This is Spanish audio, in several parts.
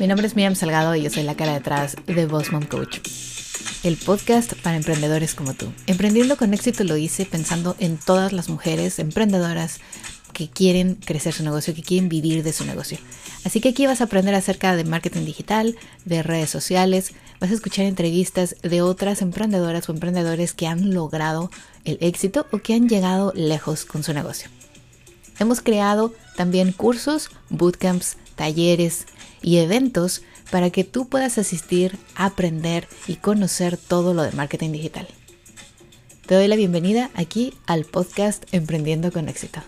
Mi nombre es Miriam Salgado y yo soy la cara detrás de Boss Coach, el podcast para emprendedores como tú. Emprendiendo con éxito lo hice pensando en todas las mujeres emprendedoras que quieren crecer su negocio, que quieren vivir de su negocio. Así que aquí vas a aprender acerca de marketing digital, de redes sociales, vas a escuchar entrevistas de otras emprendedoras o emprendedores que han logrado el éxito o que han llegado lejos con su negocio. Hemos creado también cursos, bootcamps, talleres, y eventos para que tú puedas asistir, aprender y conocer todo lo de marketing digital. Te doy la bienvenida aquí al podcast Emprendiendo con éxito.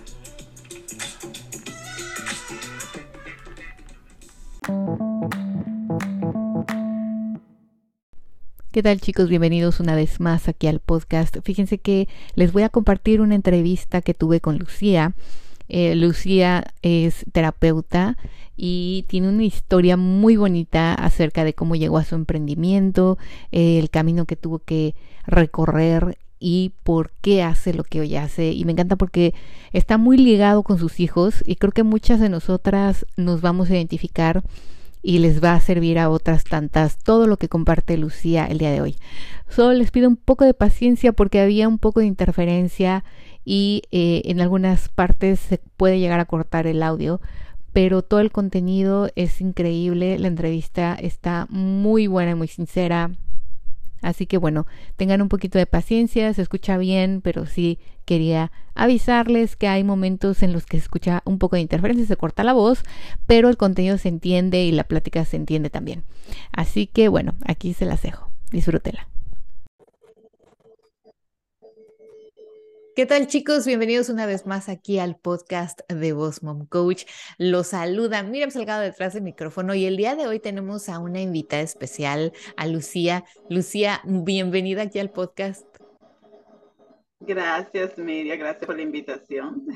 ¿Qué tal chicos? Bienvenidos una vez más aquí al podcast. Fíjense que les voy a compartir una entrevista que tuve con Lucía. Eh, Lucía es terapeuta y tiene una historia muy bonita acerca de cómo llegó a su emprendimiento, eh, el camino que tuvo que recorrer y por qué hace lo que hoy hace. Y me encanta porque está muy ligado con sus hijos y creo que muchas de nosotras nos vamos a identificar y les va a servir a otras tantas todo lo que comparte Lucía el día de hoy. Solo les pido un poco de paciencia porque había un poco de interferencia y eh, en algunas partes se puede llegar a cortar el audio pero todo el contenido es increíble, la entrevista está muy buena y muy sincera. Así que bueno, tengan un poquito de paciencia, se escucha bien, pero sí quería avisarles que hay momentos en los que se escucha un poco de interferencia, se corta la voz, pero el contenido se entiende y la plática se entiende también. Así que bueno, aquí se las dejo. Disfrútela. ¿Qué tal chicos? Bienvenidos una vez más aquí al podcast de Boss Mom Coach. Los saluda Miriam Salgado detrás del micrófono y el día de hoy tenemos a una invitada especial, a Lucía. Lucía, bienvenida aquí al podcast. Gracias Miriam, gracias por la invitación.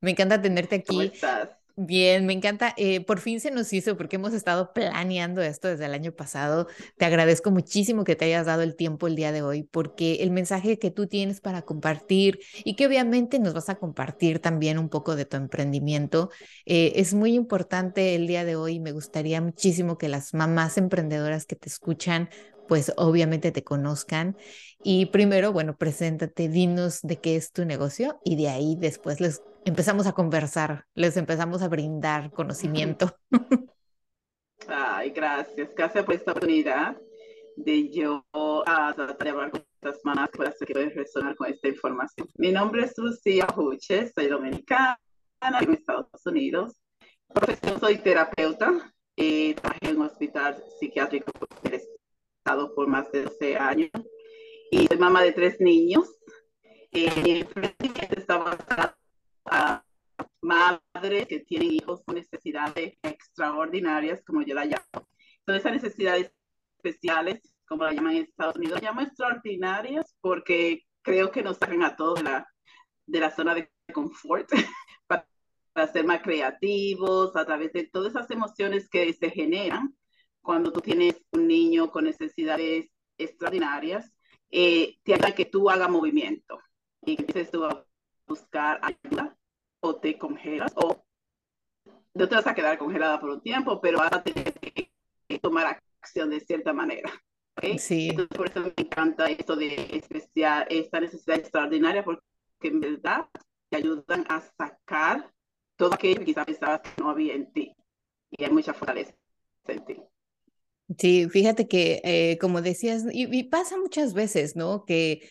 Me encanta tenerte aquí. ¿Cómo estás? Bien, me encanta. Eh, por fin se nos hizo porque hemos estado planeando esto desde el año pasado. Te agradezco muchísimo que te hayas dado el tiempo el día de hoy porque el mensaje que tú tienes para compartir y que obviamente nos vas a compartir también un poco de tu emprendimiento eh, es muy importante el día de hoy. Me gustaría muchísimo que las mamás emprendedoras que te escuchan pues obviamente te conozcan. Y primero, bueno, preséntate, dinos de qué es tu negocio y de ahí después les empezamos a conversar, les empezamos a brindar conocimiento. Ay, gracias. Gracias por esta oportunidad de yo a tratar de hablar con estas mamás para que puedan resonar con esta información. Mi nombre es Lucía Huches, soy dominicana, en Estados Unidos. Soy terapeuta, eh, trabajé en un hospital psiquiátrico estado por más de 12 años y soy mamá de tres niños. Eh, está a madres que tienen hijos con necesidades extraordinarias, como yo la llamo. Son esas necesidades especiales, como la llaman en Estados Unidos, la llamo extraordinarias porque creo que nos sacan a todos de la, de la zona de confort para, ser más creativos a través de todas esas emociones que se generan cuando tú tienes un niño con necesidades extraordinarias, eh, te haga que tú hagas movimiento y que empieces tú a buscar ayuda o te congelas o no te vas a quedar congelada por un tiempo, pero vas a tener que tomar acción de cierta manera. Sí. Entonces, por eso me encanta esto de especial, esta necesidad extraordinaria, porque en verdad te ayudan a sacar todo aquello que quizás pensabas que no había en ti. Y hay mucha fortaleza en ti. Sí, fíjate que, eh, como decías, y, pasa muchas veces, ¿no? Que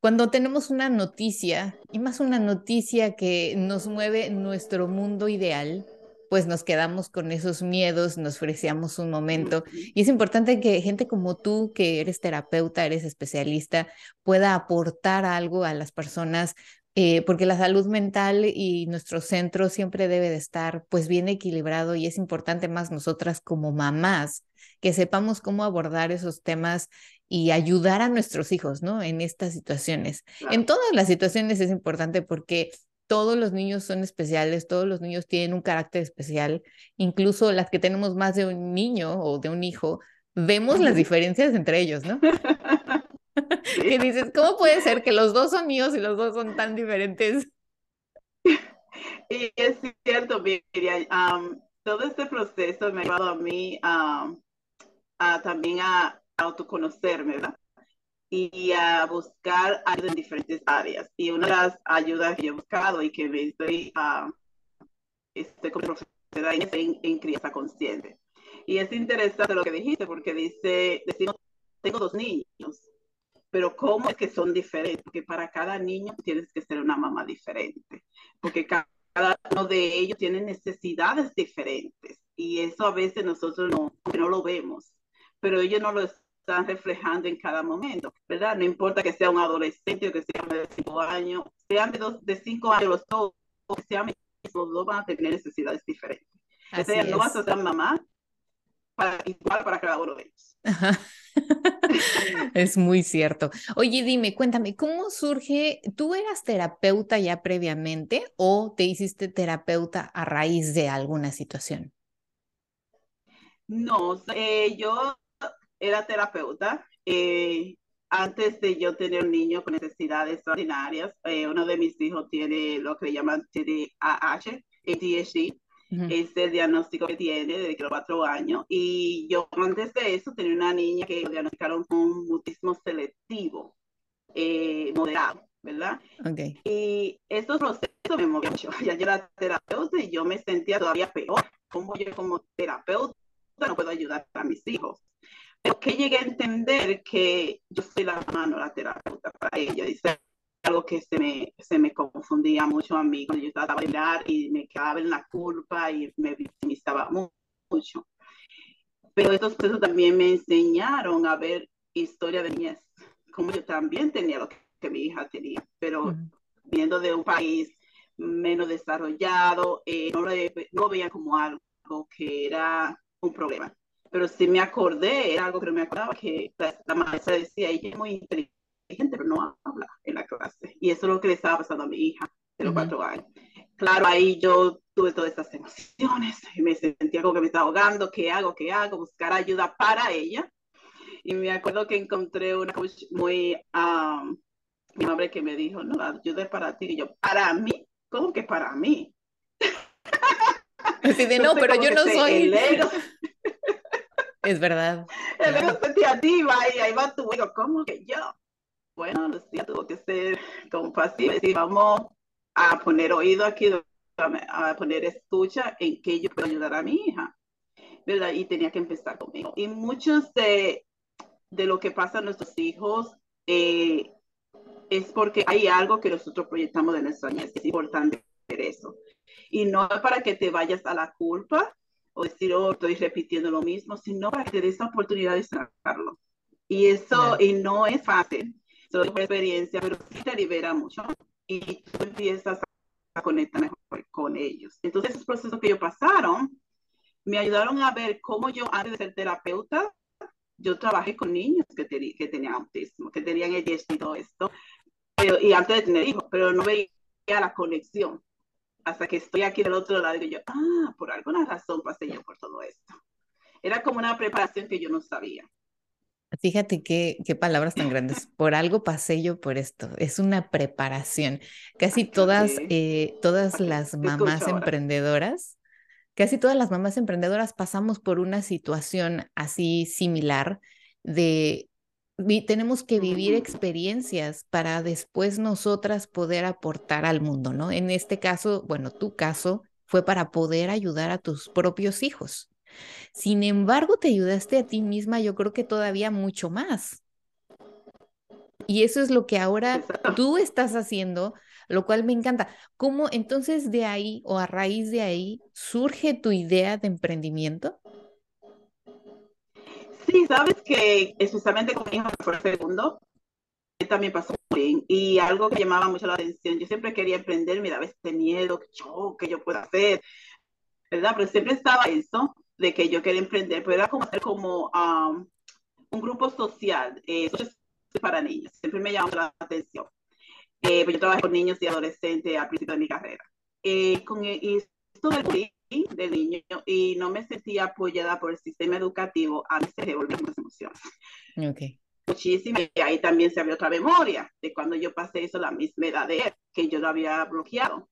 cuando tenemos una noticia, y más una noticia que nos mueve nuestro mundo ideal, pues nos quedamos con esos miedos, nos freseamos un momento. Y es importante que gente como tú, que eres terapeuta, eres especialista, pueda aportar algo a las personas, eh, porque la salud mental y nuestro centro siempre debe de estar pues bien equilibrado y es importante más nosotras como mamás que sepamos cómo abordar esos temas y ayudar a nuestros hijos, ¿no? En estas situaciones. En todas las situaciones es importante porque todos los niños son especiales, todos los niños tienen un carácter especial, incluso las que tenemos más de un niño o de un hijo, vemos las diferencias entre ellos, ¿no? y dices, ¿cómo puede ser que los dos son míos y los dos son tan diferentes? Y es cierto, Miriam. todo este proceso me ha llevado a mí a, también a, autoconocerme, ¿verdad? Y a buscar ayuda en diferentes áreas. Y una de las ayudas que he buscado y que me estoy, uh, estoy como profesora en, en crianza consciente. Y es interesante lo que dijiste, porque dice, decimos, tengo dos niños, pero ¿cómo es que son diferentes? Porque para cada niño tienes que ser una mamá diferente, porque cada uno de ellos tiene necesidades diferentes y eso a veces nosotros no, no lo vemos, pero ellos no lo están reflejando en cada momento, ¿verdad? No importa que sea un adolescente o que sea de cinco años, sean de, dos, de cinco años los dos, o sean los dos van a tener necesidades diferentes. o sea, no vas a ser mamá para, igual para cada uno de ellos. es muy cierto. Oye, dime, cuéntame, ¿cómo surge? ¿Tú eras terapeuta ya previamente o te hiciste terapeuta a raíz de alguna situación? No, eh, yo era terapeuta. Eh, antes de yo tener un niño con necesidades extraordinarias, eh, uno de mis hijos tiene lo que llaman TDAH, ADHD, es el diagnóstico que tiene desde los cuatro años. Y yo antes de eso tenía una niña que diagnosticaron con mutismo selectivo eh, moderado, ¿verdad? Okay. Y estos procesos me movieron mucho. Ya yo era terapeuta y yo me sentía todavía peor. Como yo como terapeuta no puedo ayudar a mis hijos? Pero que llegué a entender que yo soy la mano, la terapeuta para. Dice, algo que se me, se me confundía mucho a mí cuando yo trataba de bailar y me quedaba en la culpa y me victimizaba mucho. Pero estos procesos también me enseñaron a ver historia de niñez, como yo también tenía lo que, mi hija tenía, pero viendo de un país menos desarrollado, eh, no, lo, no veía como algo que era un problema. Pero sí me acordé, era algo que no me acordaba, que la, la maestra decía, ella es muy inteligente gente, pero no habla en la clase. Y eso es lo que le estaba pasando a mi hija de los cuatro años. Claro, ahí yo tuve todas estas emociones y me sentía como que me estaba ahogando, ¿qué hago? ¿Qué hago? Buscar ayuda para ella. Y me acuerdo que encontré una coach muy um, amable que me dijo, no, ayuda es para ti. Y yo, ¿para mí? ¿Cómo que para mí? Así de, no, pero yo no soy... es verdad. El ego sentiativa y ahí va tu ego, ¿cómo que yo? bueno, Lucía tuvo que ser compasiva y decir, vamos a poner oído aquí, a poner escucha en que yo puedo ayudar a mi hija, ¿verdad? Y tenía que empezar conmigo. Y muchos de, de lo que pasa a nuestros hijos eh, es porque hay algo que nosotros proyectamos de nuestra niñez. Es importante ver eso. Y no para que te vayas a la culpa o decir, oh, estoy repitiendo lo mismo, sino para que te des la oportunidad de sacarlo. Y eso, y no es fácil soy por experiencia, pero sí te libera mucho y tú empiezas a conectar mejor con ellos. Entonces, esos procesos que ellos pasaron me ayudaron a ver cómo yo, antes de ser terapeuta, yo trabajé con niños que, que tenían autismo, que tenían el y todo esto, y antes de tener hijos, pero no veía la conexión. Hasta que estoy aquí del otro lado y yo, ah, por alguna razón pasé yo por todo esto. Era como una preparación que yo no sabía. Fíjate qué, qué palabras tan grandes. Por algo pasé yo por esto. Es una preparación. Casi todas, eh, todas las mamás emprendedoras, casi todas las mamás emprendedoras pasamos por una situación así similar de tenemos que vivir experiencias para después nosotras poder aportar al mundo, ¿no? En este caso, bueno, tu caso fue para poder ayudar a tus propios hijos. Sin embargo, te ayudaste a ti misma, yo creo que todavía mucho más. Y eso es lo que ahora tú estás haciendo, lo cual me encanta. ¿Cómo entonces de ahí o a raíz de ahí surge tu idea de emprendimiento? Sí, sabes que especialmente con mi hija por segundo, también pasó bien. Y algo que llamaba mucho la atención, yo siempre quería emprender, me daba este miedo, que yo, que yo puedo hacer, ¿verdad? Pero siempre estaba eso de que yo quería emprender, pero era como hacer como um, un grupo social, eh, para niños, siempre me llamó la atención. Eh, pues yo trabajé con niños y adolescentes al principio de mi carrera. Eh, con e, esto del de niño y no me sentía apoyada por el sistema educativo, a se devolvían las emociones. Okay. Muchísimo. Y ahí también se abrió otra memoria de cuando yo pasé eso, la misma edad de él, que yo lo había bloqueado.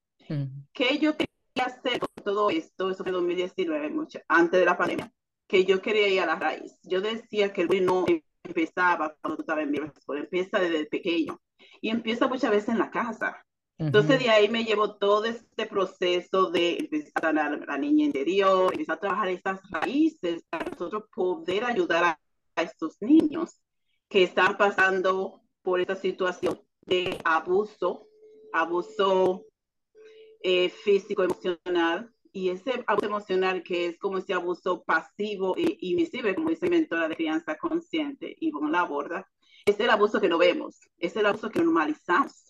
¿Qué yo quería hacer con todo esto, eso fue 2019, mucho, antes de la pandemia, que yo quería ir a la raíz. Yo decía que el no empezaba cuando tú estabas en mi escuela, empieza desde pequeño y empieza muchas veces en la casa. Entonces de ahí me llevo todo este proceso de empezar a la, la niña interior, empezar a trabajar estas raíces para nosotros poder ayudar a, a estos niños que están pasando por esta situación de abuso, abuso eh, físico, emocional, y ese abuso emocional que es como ese abuso pasivo e invisible, como dice mi mentora de crianza consciente, y la Laborda, es el abuso que no vemos, es el abuso que normalizamos.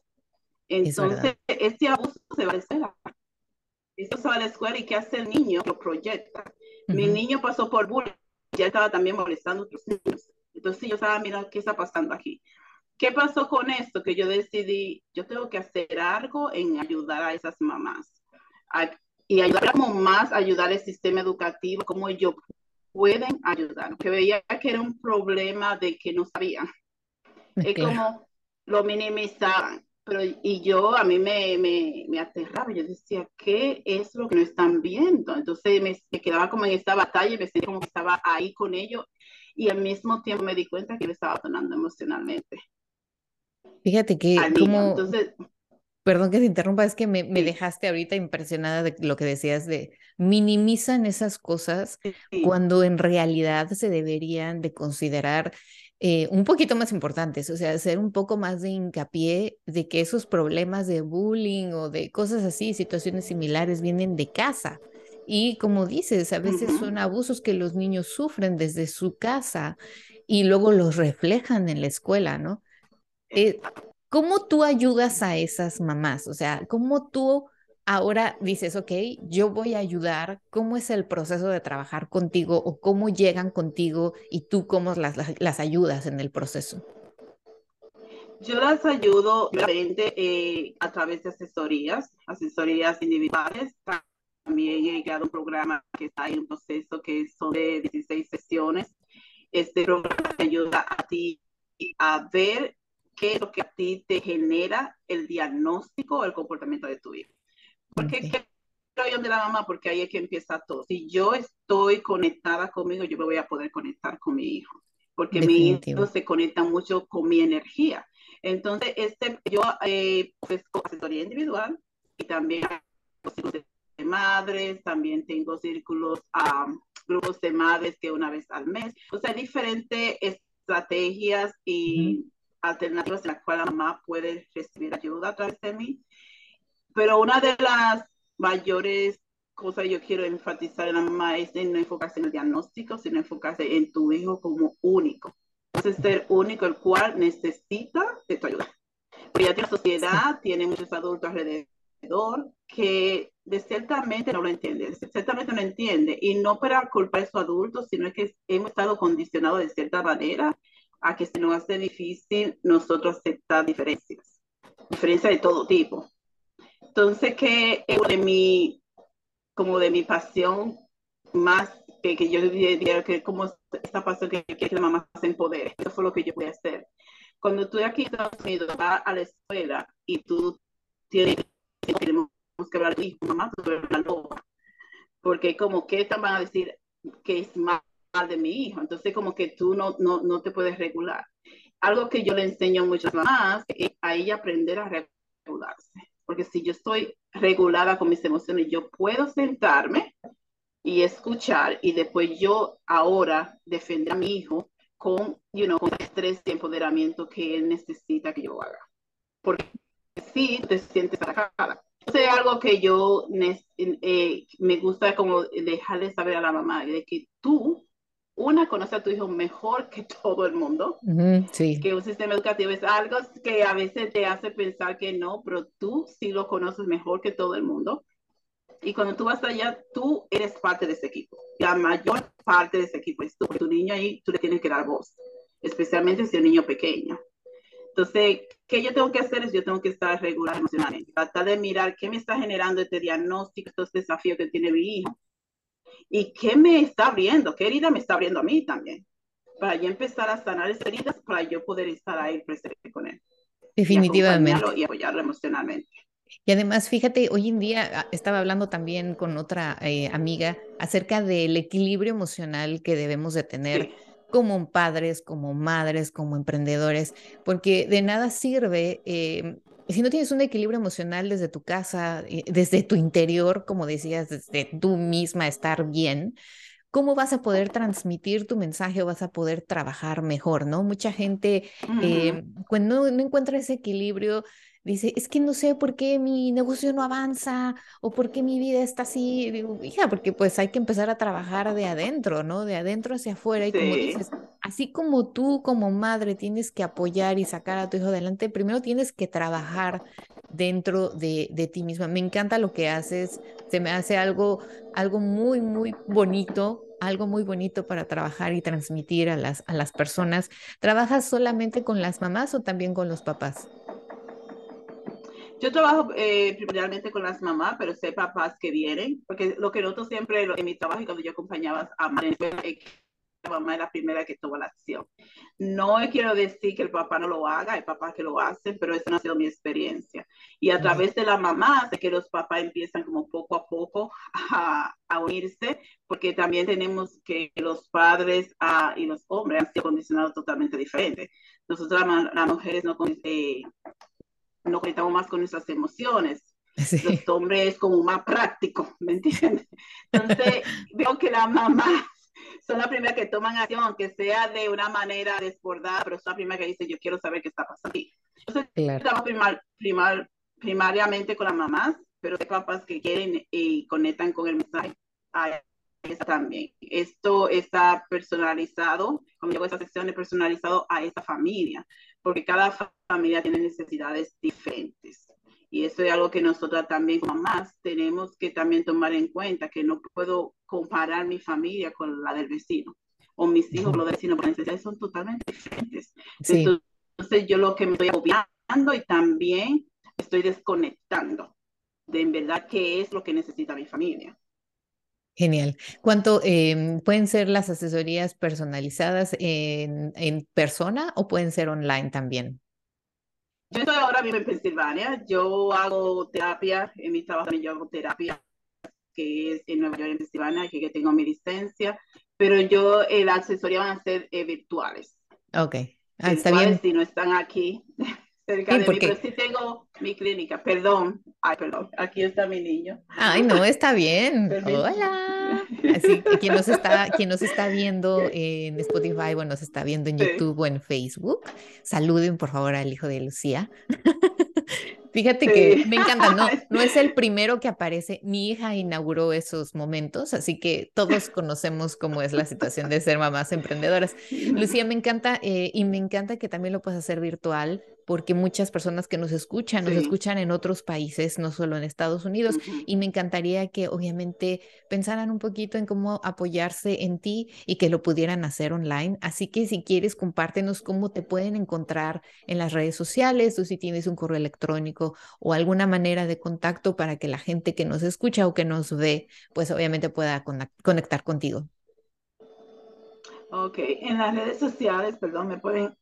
Entonces, este abuso se va a la escuela. Esto se va a la escuela y ¿qué hace el niño? Lo proyecta. Mi niño pasó por bullying, ya estaba también molestando a otros niños. Entonces yo estaba mirando qué está pasando aquí. ¿Qué pasó con esto? Que yo decidí, yo tengo que hacer algo en ayudar a esas mamás. y ayudar como más, ayudar al sistema educativo, cómo ellos pueden ayudar. Que veía que era un problema de que no sabían. Es como lo minimizaban pero y yo, a mí me, me, me, aterraba, yo decía, ¿qué es lo que no están viendo? Entonces me, me, quedaba como en esta batalla y me sentía como que estaba ahí con ellos y al mismo tiempo me di cuenta que me estaba donando emocionalmente. Fíjate que como... Entonces, Perdón que te interrumpa, es que me, me, dejaste ahorita impresionada de lo que decías de minimizan esas cosas cuando en realidad se deberían de considerar eh, un poquito más importantes, o sea, hacer un poco más de hincapié de que esos problemas de bullying o de cosas así, situaciones similares, vienen de casa. Y como dices, a veces son abusos que los niños sufren desde su casa y luego los reflejan en la escuela, ¿no? Eh, ¿Cómo tú ayudas a esas mamás? O sea, ¿cómo tú ahora dices, ok, yo voy a ayudar, ¿cómo es el proceso de trabajar contigo o cómo llegan contigo y tú cómo las, las ayudas en el proceso? Yo las ayudo eh, a través de asesorías, asesorías individuales. También he creado un programa que está en un proceso que son de 16 sesiones. Este programa te ayuda a ti a ver qué es lo que a ti te genera el diagnóstico o el comportamiento de tu hijo. Porque okay. de la mamá, porque ahí es que empieza todo. Si yo estoy conectada conmigo, yo me voy a poder conectar con mi hijo, porque mi hijo se conecta mucho con mi energía. Entonces, este, yo eh, pues, asesoría individual y también círculos de madres, también tengo círculos, grupos de madres que una vez al mes. O sea, diferentes estrategias y alternativas en las cuales la mamá puede recibir ayuda a través de mí. Pero una de las mayores cosas que yo quiero enfatizar en la mamá es no enfocarse en el diagnóstico, sino enfocarse en tu hijo como único. Entonces, ser único, el cual necesita de tu ayuda. Porque ya tiene sociedad, tiene muchos adultos alrededor que de ciertamente no lo entienden, ciertamente no entiende. Y no para culpar a esos adultos, sino que hemos estado condicionados de cierta manera a que se nos hace difícil nosotros aceptar diferencias, diferencias de todo tipo. Entonces, que de mi, como de mi pasión más que, que yo diría que como esta pasión que, que la mamá se empodere, eso fue lo que yo voy a hacer. Cuando tú aquí en Estados Unidos vas a la escuela y tú tienes, tenemos que hablar de mamá, tú eres loba. Porque como que te van a decir que es mal de mi hijo, entonces como que tú no, no, no te puedes regular. Algo que yo le enseño a muchas mamás es a ella aprender a regularse porque si yo estoy regulada con mis emociones, yo puedo sentarme y escuchar y después yo ahora defender a mi hijo con, you know, con estrés y empoderamiento que él necesita que yo haga. Porque si te sientes atacada. Eso es algo que yo eh, me gusta como dejarle saber a la mamá, de que tú una, conoce a tu hijo mejor que todo el mundo. sí. Que un sistema educativo es algo que a veces te hace pensar que no, pero tú sí lo conoces mejor que todo el mundo. Y cuando tú vas allá, tú eres parte de ese equipo. La mayor parte de ese equipo es tú. Tu niño ahí, tú le tienes que dar voz, especialmente si es un niño pequeño. Entonces, ¿qué yo tengo que hacer? Es yo tengo que estar regular emocionalmente, tratar de mirar qué me está generando este diagnóstico, estos desafíos que tiene mi hijo ¿Y qué me está abriendo? ¿Qué herida me está abriendo a mí también? Para yo empezar a sanar esas heridas, para yo poder estar ahí presente con él. Definitivamente. Y, apoyarlo emocionalmente. Y además, fíjate, hoy en día ah, estaba hablando también con otra eh, amiga acerca del equilibrio emocional que debemos de tener Sí. como padres, como madres, como emprendedores, porque de nada sirve eh, si no tienes un equilibrio emocional desde tu casa, desde tu interior, como decías, desde tú misma estar bien. ¿Cómo vas a poder transmitir tu mensaje o vas a poder trabajar mejor, no? Mucha gente, eh, cuando no, no encuentra ese equilibrio, Dice, es que no sé por qué mi negocio no avanza o por qué mi vida está así. Digo, hija, porque pues hay que empezar a trabajar de adentro, ¿no? De adentro hacia afuera. Y como dices, así como tú como madre tienes que apoyar y sacar a tu hijo adelante, primero tienes que trabajar dentro de, de ti misma. Me encanta lo que haces, se me hace algo, algo muy, muy bonito. algo muy bonito para trabajar y transmitir a las, a las personas. ¿Trabajas solamente con las mamás o también con los papás? Yo trabajo eh, primordialmente con las mamás, pero sé papás que vienen, porque lo que noto siempre en mi trabajo y cuando yo acompañaba a que la mamá es la primera que toma la acción. No quiero decir que el papá no lo haga, hay papás que lo hacen, pero esa no ha sido mi experiencia. Y a través de la mamá, sé que los papás empiezan como poco a poco a, a unirse, porque también tenemos que los padres uh, y los hombres han sido condicionados totalmente diferentes. Nosotros las mujeres no eh, nos conectamos más con nuestras emociones. Sí. Los hombres es como más práctico, ¿me entiendes? Entonces, veo que las mamás son las primeras que toman acción, aunque sea de una manera desbordada, pero son las primeras que dicen, yo quiero saber qué está pasando aquí. Entonces, Claro. trabajo primar, primar, primariamente con las mamás, pero hay papás que quieren y conectan con el mensaje. Está también. Esto está personalizado, como digo, esta sección es personalizado a esta familia, porque cada familia tiene necesidades diferentes. Y eso es algo que nosotras también como mamás tenemos que también tomar en cuenta, que no puedo comparar mi familia con la del vecino o mis hijos los del vecino, porque las necesidades son totalmente diferentes. Sí. Entonces yo lo que me estoy agobiando y también estoy desconectando de en verdad qué es lo que necesita mi familia. Genial. ¿Cuánto eh, pueden ser las asesorías personalizadas en, en, persona o pueden ser online también? Yo estoy ahora mismo en Pensilvania. Yo hago terapia, en mi trabajo yo hago terapia, que es en Nueva York, en Pensilvania, que, que tengo mi licencia, pero yo, eh, la asesoría van a ser eh, virtuales. Ok. Ah, virtuales está bien. si no están aquí cerca Sí, de porque... mí, pero sí tengo mi clínica. Perdón, ay, perdón, aquí está mi niño. Ay, no, está bien. Hola. Así que quien nos está, quien nos está viendo en Spotify o nos está viendo en Sí. YouTube o en Facebook, saluden por favor al hijo de Lucía. Fíjate Sí. que me encanta, no, no es el primero que aparece. Mi hija inauguró esos momentos, así que todos conocemos cómo es la situación de ser mamás emprendedoras. Lucía, me encanta eh, y me encanta que también lo puedas hacer virtual porque muchas personas que nos escuchan, nos escuchan en otros países, no solo en Estados Unidos, y me encantaría que obviamente pensaran un poquito en cómo apoyarse en ti y que lo pudieran hacer online. Así que si quieres, compártenos cómo te pueden encontrar en las redes sociales o si tienes un correo electrónico o alguna manera de contacto para que la gente que nos escucha o que nos ve, pues obviamente pueda conec- conectar contigo. Ok, en las redes sociales, perdón, me pueden,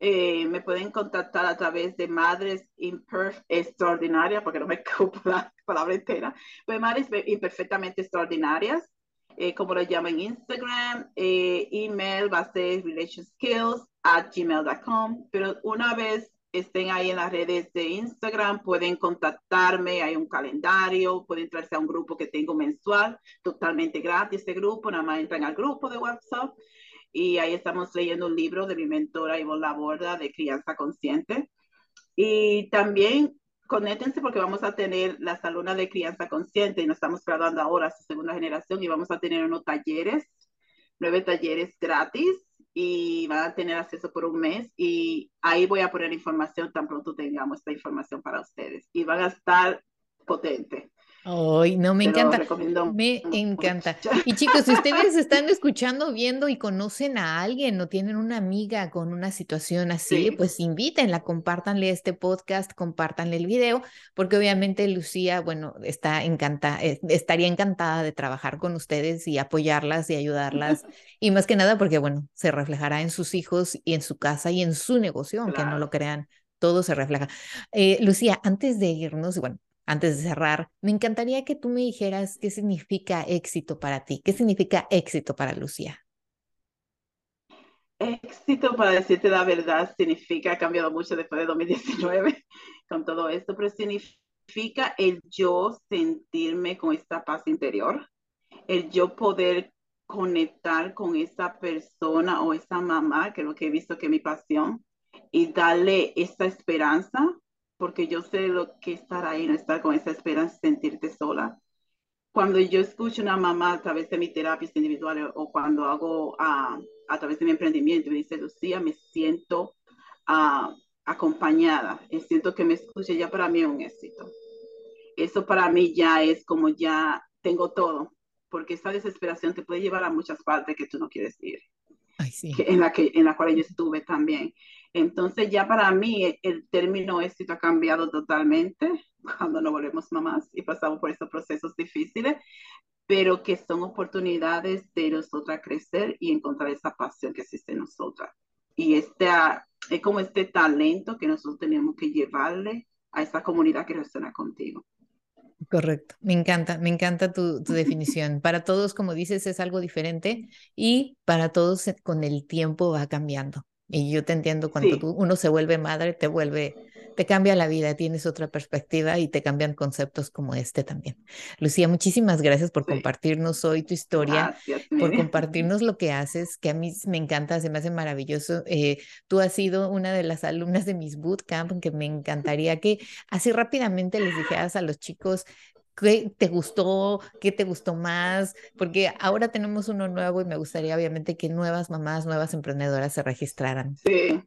eh, me pueden contactar a través de Madres Imperf Extraordinarias, porque no me ocupo la palabra entera, pues Madres Imperfectamente Extraordinarias, eh, como lo llaman en Instagram, eh, email va a ser relationskills at gmail.com, pero una vez estén ahí en las redes de Instagram, pueden contactarme, hay un calendario, pueden entrarse a un grupo que tengo mensual, totalmente gratis este grupo, nada más entran al grupo de WhatsApp y ahí estamos leyendo un libro de mi mentora Ivonne Laborda de crianza consciente. Y también conéctense porque vamos a tener las alumnas de crianza consciente y nos estamos graduando ahora, su segunda generación, y vamos a tener unos talleres, nueve talleres gratis y van a tener acceso por un mes y ahí voy a poner información tan pronto tengamos esta información para ustedes y van a estar potentes. Ay, no, me encanta. Me encanta. Y chicos, si ustedes están escuchando, viendo y conocen a alguien o tienen una amiga con una situación así, Sí. pues invítenla, compártanle este podcast, compártanle el video, porque obviamente Lucía, bueno, está encantada, estaría encantada de trabajar con ustedes y apoyarlas y ayudarlas. Y más que nada porque, bueno, se reflejará en sus hijos y en su casa y en su negocio, aunque no lo crean, todo se refleja. Eh, Lucía, antes de irnos, bueno, antes de cerrar, me encantaría que tú me dijeras qué significa éxito para ti, qué significa éxito para Lucía. Éxito, para decirte la verdad, significa, ha cambiado mucho después de 2019 con todo esto, pero significa el yo sentirme con esta paz interior, el yo poder conectar con esa persona o esa mamá, que es lo que he visto que es mi pasión, y darle esa esperanza, porque yo sé lo que estar ahí, no estar con esa esperanza, sentirte sola. Cuando yo escucho a una mamá a través de mis terapias individuales o cuando hago a, a través de mi emprendimiento, me dice, Lucía, me siento uh, acompañada, y siento que me escuche, ya para mí es un éxito. Eso para mí ya es como ya tengo todo, porque esa desesperación te puede llevar a muchas partes que tú no quieres ir. Ay, sí. en, la que, en la cual yo estuve también. Entonces ya para mí el, el, término éxito ha cambiado totalmente cuando nos volvemos mamás y pasamos por esos procesos difíciles, pero que son oportunidades de nosotras crecer y encontrar esa pasión que existe en nosotras. Y este, es como este talento que nosotros tenemos que llevarle a esta comunidad que resuena contigo. Correcto, me encanta, me encanta tu, tu, definición. Para todos, como dices, es algo diferente y para todos con el tiempo va cambiando. Y yo te entiendo, cuando sí. tú, uno se vuelve madre, te vuelve te cambia la vida, tienes otra perspectiva y te cambian conceptos como este también. Lucía, muchísimas gracias por sí. compartirnos hoy tu historia, gracias, por compartirnos lo que haces, que a mí me encanta, se me hace maravilloso. Eh, tú has sido una de las alumnas de mis bootcamp, que me encantaría que así rápidamente les dijeras a los chicos qué te gustó, qué te gustó más, porque ahora tenemos uno nuevo y me gustaría obviamente que nuevas mamás, nuevas emprendedoras se registraran. Sí.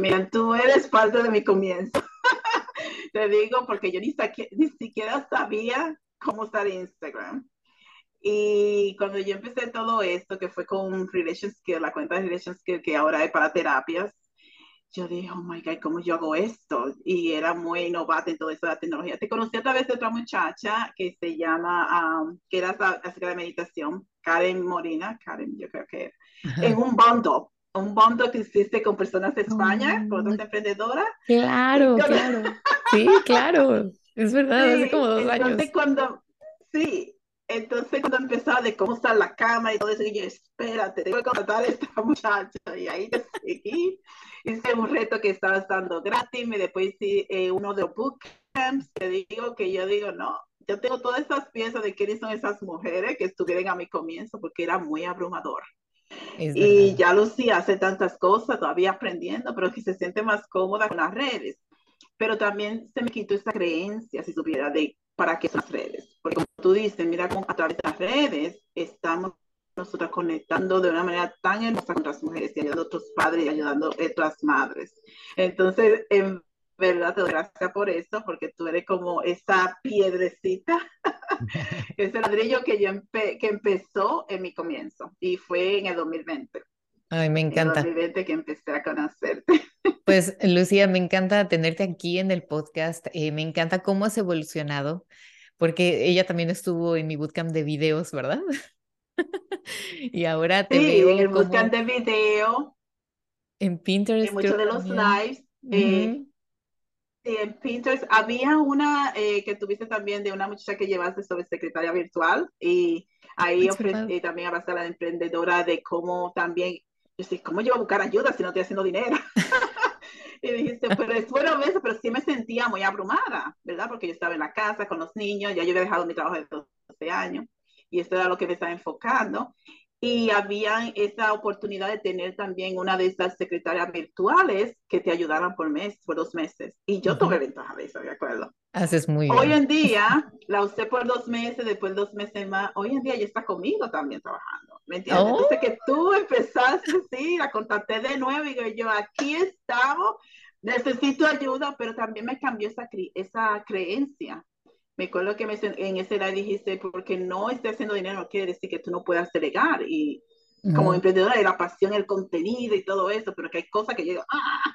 Mira, tú eres parte de mi comienzo. Te digo porque yo ni, ni siquiera sabía cómo usar Instagram. Y cuando yo empecé todo esto, que fue con Relation Skill, la cuenta de Relation Skill, que ahora es para terapias, yo dije, oh my God, ¿cómo yo hago esto? Y era muy novata en toda esa tecnología. Te conocí a través de otra muchacha que se llama, um, que era acerca de meditación, Karen Morina, Karen, yo creo que, Ajá. en un bundle un bundle que hiciste con personas de España, oh, con otras emprendedoras. Claro, yo... claro. Sí, claro. Es verdad, sí, hace como dos entonces años. Cuando, sí, entonces cuando empezaba de cómo está la cama y todo eso, y yo, espérate, tengo que contratar a esta muchacha. Y ahí te seguí. Hice un reto que estabas dando gratis, me después hice eh, uno de bootcamps, te digo que yo digo, no, yo tengo todas esas piezas de quiénes son esas mujeres que estuvieron a mi comienzo, porque era muy abrumador. Es y verdad. ya Lucía hace tantas cosas, todavía aprendiendo, pero que se siente más cómoda con las redes. Pero también se me quitó esa creencia, si supiera, de para qué son las redes. Porque como tú dices, mira a través de las redes estamos nosotros conectando de una manera tan hermosa con las mujeres y ayudando a otros padres y ayudando a otras madres. Entonces, en verdad te doy gracias por eso, porque tú eres como esa piedrecita, ese ladrillo que yo empe que empezó en mi comienzo y fue en el 2020. Ay, me encanta. 2020 que empecé a conocerte. Pues Lucía, me encanta tenerte aquí en el podcast, eh, me encanta cómo has evolucionado, porque ella también estuvo en mi bootcamp de videos, ¿verdad? y ahora te sí, veo en el como... bootcamp de video. En Pinterest. En muchos de los lives. Eh, en Pinterest había una eh, que tuviste también de una muchacha que llevaste sobre secretaria virtual y ahí ofrecí, también hablaste a la emprendedora de cómo también, yo sé, ¿cómo yo a buscar ayuda si no estoy haciendo dinero? y dijiste, pero fueron veces, pero sí me sentía muy abrumada, ¿verdad? Porque yo estaba en la casa con los niños, ya yo había dejado mi trabajo de 12 años y esto era lo que me estaba enfocando y había esa oportunidad de tener también una de esas secretarias virtuales que te ayudaran por mes, por dos meses. Y yo uh -huh. tomé ventaja de eso, ¿de acuerdo? Haces muy Hoy bien. en día, la usé por dos meses, después dos meses más. Hoy en día ya está conmigo también trabajando, ¿me entiendes? Oh. Entonces que tú empezaste, sí, la contacté de nuevo y yo, yo aquí estamos, necesito ayuda, pero también me cambió esa, esa creencia me acuerdo que me, en ese edad dijiste, porque no estés haciendo dinero no quiere decir que tú no puedas delegar. Y uh -huh. como emprendedora de la pasión, el contenido y todo eso, pero que hay cosas que yo digo, ¡ah!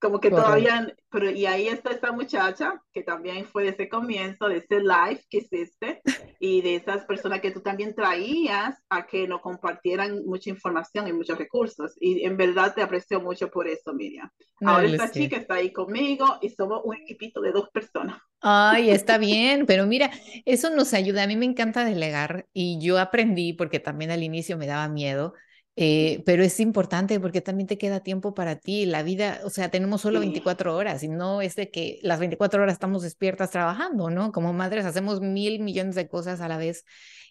Como que todavía, pero y ahí está esta muchacha que también fue de ese comienzo, de ese live que hiciste y de esas personas que tú también traías a que nos compartieran mucha información y muchos recursos. Y en verdad te aprecio mucho por eso, Miriam. Ahora esta chica está ahí conmigo y somos un equipito de dos personas. Ay, está bien, pero mira, eso nos ayuda. A mí me encanta delegar y yo aprendí porque también al inicio me daba miedo eh, pero es importante porque también te queda tiempo para ti. La vida, o sea, tenemos solo 24 horas y no es de que las 24 horas estamos despiertas trabajando, ¿no? Como madres hacemos mil millones de cosas a la vez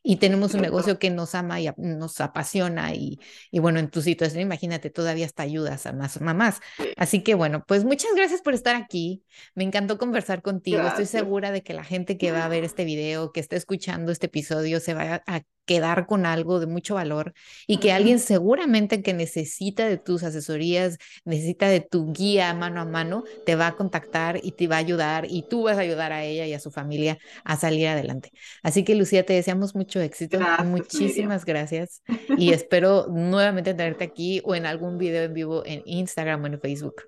y tenemos un negocio que nos ama y nos apasiona y, y bueno, en tu situación, imagínate, todavía hasta ayudas a más mamás. Así que bueno, pues muchas gracias por estar aquí. Me encantó conversar contigo. Estoy segura de que la gente que va a ver este video, que está escuchando este episodio, se va a quedar con algo de mucho valor y que alguien seguramente que necesita de tus asesorías, necesita de tu guía mano a mano, te va a contactar y te va a ayudar y tú vas a ayudar a ella y a su familia a salir adelante. Así que Lucía, te deseamos mucho éxito. Muchísimas gracias y espero nuevamente tenerte aquí o en algún video en vivo en Instagram o en Facebook.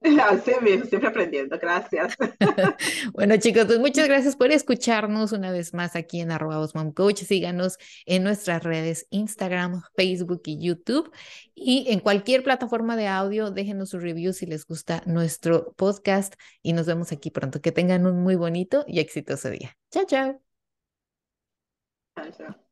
Así mismo, siempre aprendiendo. Gracias. bueno, chicos, pues muchas gracias por escucharnos una vez más aquí en arroba Coach. Síganos en nuestras redes Instagram, Facebook y YouTube. Y en cualquier plataforma de audio, déjenos su review si les gusta nuestro podcast. Y nos vemos aquí pronto. Que tengan un muy bonito y exitoso día. Chao, chao. Chao, chao.